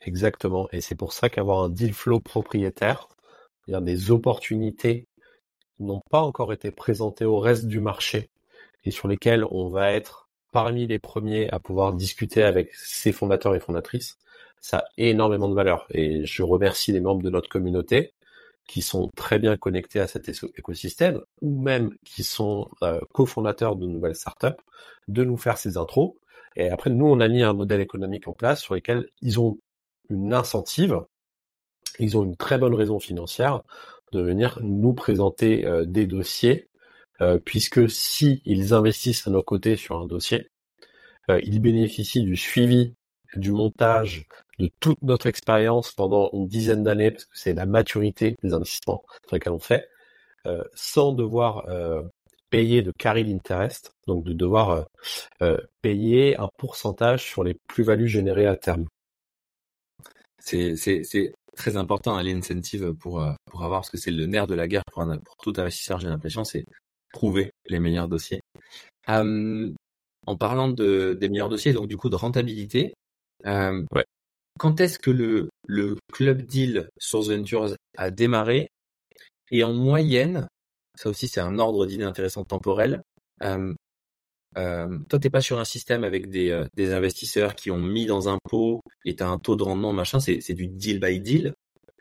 Exactement. Et c'est pour ça qu'avoir un deal flow propriétaire, c'est-à-dire des opportunités n'ont pas encore été présentés au reste du marché et sur lesquels on va être parmi les premiers à pouvoir discuter avec ses fondateurs et fondatrices, ça a énormément de valeur. Et je remercie les membres de notre communauté qui sont très bien connectés à cet écosystème ou même qui sont euh, cofondateurs de nouvelles startups de nous faire ces intros. Et après, nous, on a mis un modèle économique en place sur lequel ils ont une incentive, ils ont une très bonne raison financière de venir nous présenter euh, des dossiers, euh, puisque si ils investissent à nos côtés sur un dossier, euh, ils bénéficient du suivi, du montage, de toute notre expérience pendant une dizaine d'années, parce que c'est la maturité des investissements sur lesquels on fait, sans devoir payer de carry interest, donc de devoir payer un pourcentage sur les plus-values générées à terme. C'est très important à l'incentive pour euh, pour avoir parce que c'est le nerf de la guerre pour, un, pour tout investisseur j'ai l'impression c'est trouver les meilleurs dossiers euh, en parlant de des meilleurs dossiers donc du coup de rentabilité euh, ouais. quand est-ce que le le club deal Source Ventures a démarré? Et en moyenne ça aussi c'est un ordre d'idée intéressant temporel euh, euh, toi, t'es pas sur un système avec des, euh, des investisseurs qui ont mis dans un pot et t'as un taux de rendement machin. C'est, c'est du deal by deal.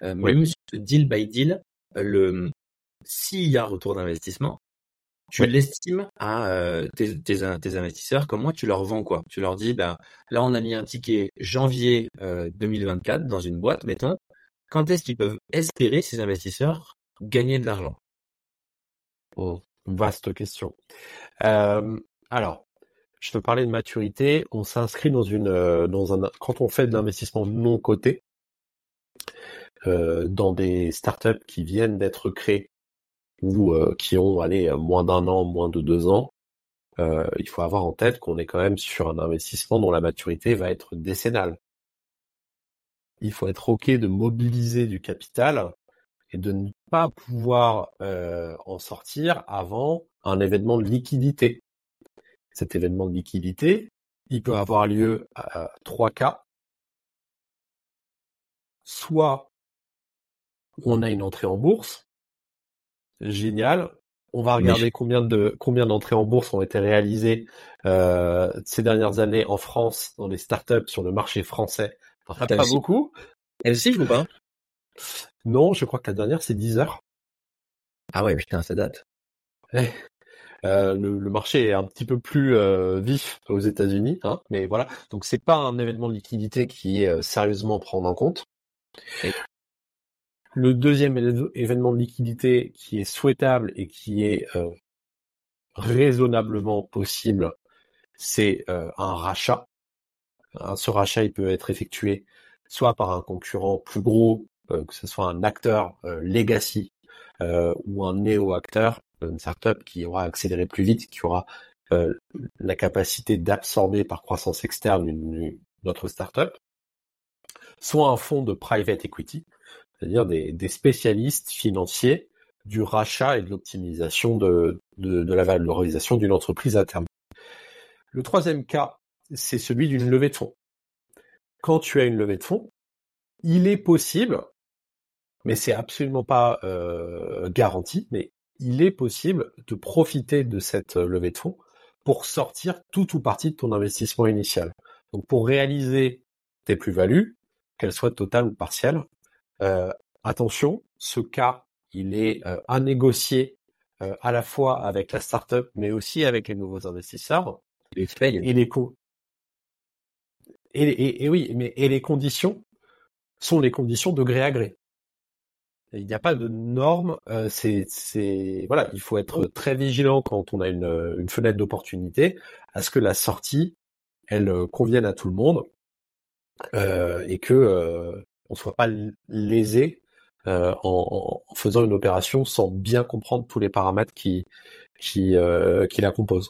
Euh, Même sur ce deal by deal, euh, le s'il y a retour d'investissement, tu l'estimes à euh, tes, tes, tes, investisseurs. Comment tu leur vends quoi Tu leur dis, ben là, on a mis un ticket janvier 2024 dans une boîte, mettons. Quand est-ce qu'ils peuvent espérer ces investisseurs gagner de l'argent? Oh, vaste question. Euh, alors, je te parlais de maturité, on s'inscrit dans une dans un quand on fait de l'investissement non coté dans des startups qui viennent d'être créées ou qui ont allé moins d'un an, moins de deux ans, il faut avoir en tête qu'on est quand même sur un investissement dont la maturité va être décennale. Il faut être ok de mobiliser du capital et de ne pas pouvoir en sortir avant un événement de liquidité. Cet événement de liquidité, il peut avoir lieu à trois cas. Soit on a une entrée en bourse, génial. On va regarder combien de combien d'entrées en bourse ont été réalisées euh, ces dernières années en France dans les startups sur le marché français. pas beaucoup. Elle ou pas? Non, je crois que la dernière c'est 10 heures. Ah ouais, putain, ça date. Eh, euh, le, marché est un petit peu plus euh, vif aux États-Unis, hein, mais voilà. Donc c'est pas un événement de liquidité qui est sérieusement prendre en compte. Le deuxième événement de liquidité qui est souhaitable et qui est euh, raisonnablement possible, c'est euh, un rachat. Ce rachat, il peut être effectué soit par un concurrent plus gros, euh, que ce soit un acteur legacy ou un néo-acteur, une startup qui aura accéléré plus vite, qui aura la capacité d'absorber par croissance externe une, notre startup, soit un fonds de private equity, c'est-à-dire des, spécialistes financiers du rachat et de l'optimisation de, de, la valorisation d'une entreprise à terme. Le troisième cas, c'est celui d'une levée de fonds. Quand tu as une levée de fonds, il est possible, mais c'est absolument pas euh, garanti, mais il est possible de profiter de cette levée de fonds pour sortir tout ou partie de ton investissement initial. Donc pour réaliser tes plus-values, qu'elles soient totales ou partielles, euh, attention, ce cas, il est euh, à négocier euh, à la fois avec la startup, mais aussi avec les nouveaux investisseurs. Et les et, et, oui, mais et les conditions sont les conditions de gré à gré. Il n'y a pas de normes. c'est, c'est, voilà, il faut être très vigilant quand on a une, une fenêtre d'opportunité à ce que la sortie, elle convienne à tout le monde euh, et que on soit pas lésé euh, en, faisant une opération sans bien comprendre tous les paramètres qui qui, euh, qui la composent.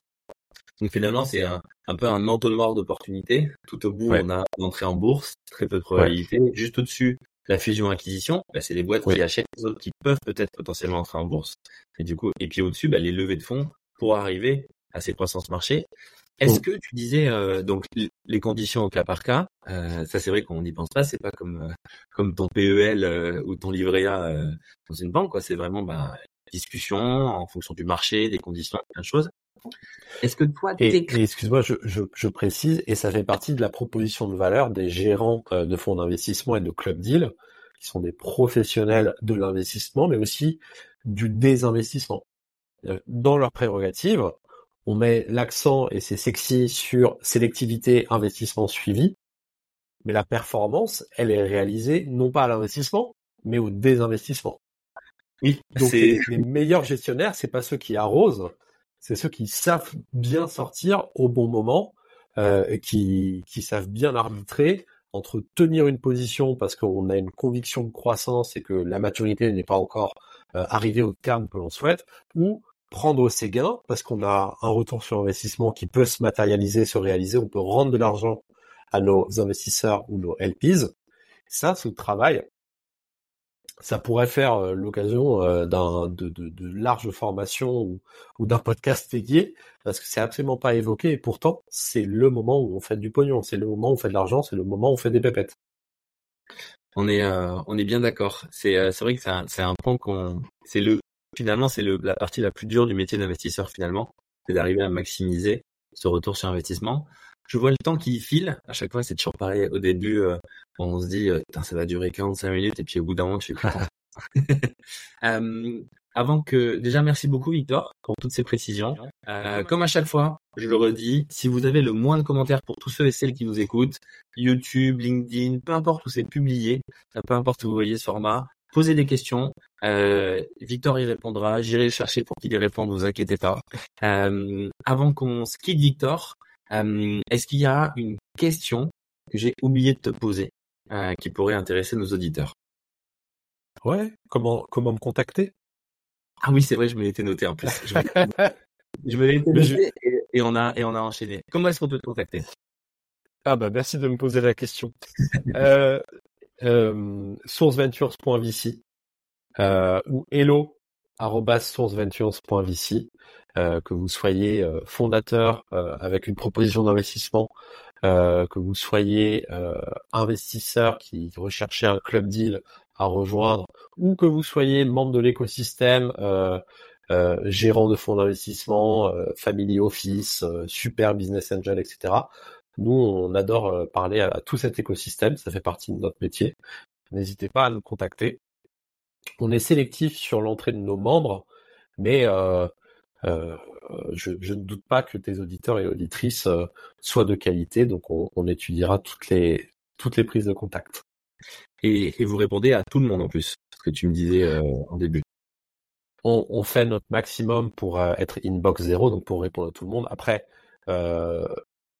Donc finalement, c'est un, un peu un entonnoir d'opportunités. Tout au bout, on a l'entrée en bourse, très peu de probabilité. Juste au-dessus, la fusion-acquisition, bah, c'est les boîtes qui achètent les autres qui peuvent peut-être potentiellement entrer en bourse. Et du coup, et puis au-dessus, bah, les levées de fonds pour arriver à ces croissances marché. Est-ce que tu disais euh, donc les conditions au cas par cas euh, Ça c'est vrai qu'on n'y pense pas. C'est pas comme euh, comme ton PEL ou ton livret A dans une banque. quoi. C'est vraiment bah, discussion en fonction du marché, des conditions, plein de choses. Est-ce que toi, et, excuse-moi, je, je, je, précise, et ça fait partie de la proposition de valeur des gérants de fonds d'investissement et de club deal, qui sont des professionnels de l'investissement, mais aussi du désinvestissement. Dans leurs prérogatives, on met l'accent, et c'est sexy, sur sélectivité, investissement suivi, mais la performance, elle est réalisée non pas à l'investissement, mais au désinvestissement. Oui, donc les, meilleurs gestionnaires, c'est pas ceux qui arrosent, c'est ceux qui savent bien sortir au bon moment, euh, qui, savent bien arbitrer entre tenir une position parce qu'on a une conviction de croissance et que la maturité n'est pas encore euh, arrivée au terme que l'on souhaite, ou prendre ses gains parce qu'on a un retour sur investissement qui peut se matérialiser, se réaliser. On peut rendre de l'argent à nos investisseurs ou nos LPs. Ça, ce travail, ça pourrait faire euh, l'occasion euh, d'un de, de, de larges formations ou, d'un podcast dédié parce que c'est absolument pas évoqué et pourtant c'est le moment où on fait du pognon, c'est le moment où on fait de l'argent, c'est le moment où on fait des pépettes. On est euh, on est bien d'accord. C'est c'est vrai que c'est un, un point qu'on c'est le finalement, c'est la partie la plus dure du métier d'investisseur finalement, c'est d'arriver à maximiser ce retour sur investissement. Je vois le temps qui file. À chaque fois, c'est toujours pareil. Au début, euh, on se dit, euh, ça va durer 45 minutes, et puis au bout d'un moment, content. euh, avant que, déjà, merci beaucoup, Victor, pour toutes ces précisions. Euh, comme à chaque fois, je le redis, si vous avez le moins de commentaires pour tous ceux et celles qui nous écoutent, YouTube, LinkedIn, peu importe où c'est publié, peu importe où vous voyez ce format, posez des questions. Euh, Victor y répondra. J'irai chercher pour qu'il y réponde. Vous inquiétez pas. Euh, avant qu'on se quitte, Victor, Est-ce qu'il y a une question que j'ai oublié de te poser qui pourrait intéresser nos auditeurs? Ouais, comment comment me contacter? Ah oui, c'est vrai, je me l'étais noté en plus. je me l'étais noté et, on a et on a enchaîné. Comment est-ce qu'on peut te contacter? Ah bah merci de me poser la question. euh, euh, sourceventures.vc euh, ou hello sourceventures.vc euh, que vous soyez euh, fondateur euh, avec une proposition d'investissement, que vous soyez investisseur qui recherchez un club deal à rejoindre, ou que vous soyez membre de l'écosystème, gérant de fonds d'investissement, family office, super business angel, etc. Nous, on adore parler à, tout cet écosystème, ça fait partie de notre métier. N'hésitez pas à nous contacter. On est sélectif sur l'entrée de nos membres, mais euh, euh, je, ne doute pas que tes auditeurs et auditrices euh, soient de qualité, donc on, étudiera toutes les toutes les prises de contact. Et, vous répondez à tout le monde en plus, ce que tu me disais en début. On, fait notre maximum pour être inbox zéro, donc pour répondre à tout le monde. Après,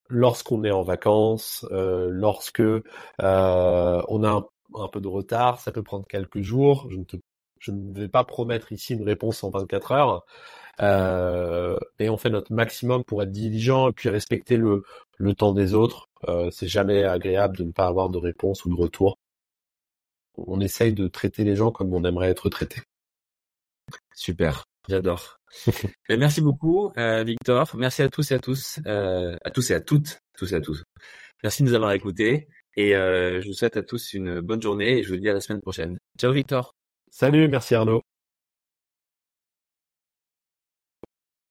lorsqu'on est en vacances, lorsque on a un, un, peu de retard, ça peut prendre quelques jours. Je ne te je ne vais pas promettre ici une réponse en 24 heures, euh, mais on fait notre maximum pour être diligent et puis respecter le, le temps des autres. Euh, c'est jamais agréable de ne pas avoir de réponse ou de retour. On essaye de traiter les gens comme on aimerait être traité. Super, j'adore. merci beaucoup, euh, Victor. Merci à tous et à tous, euh, à tous et à toutes, tous et à tous. Merci de nous avoir écoutés et euh, je vous souhaite à tous une bonne journée et je vous dis à la semaine prochaine. Ciao, Victor. Salut, merci Arnaud.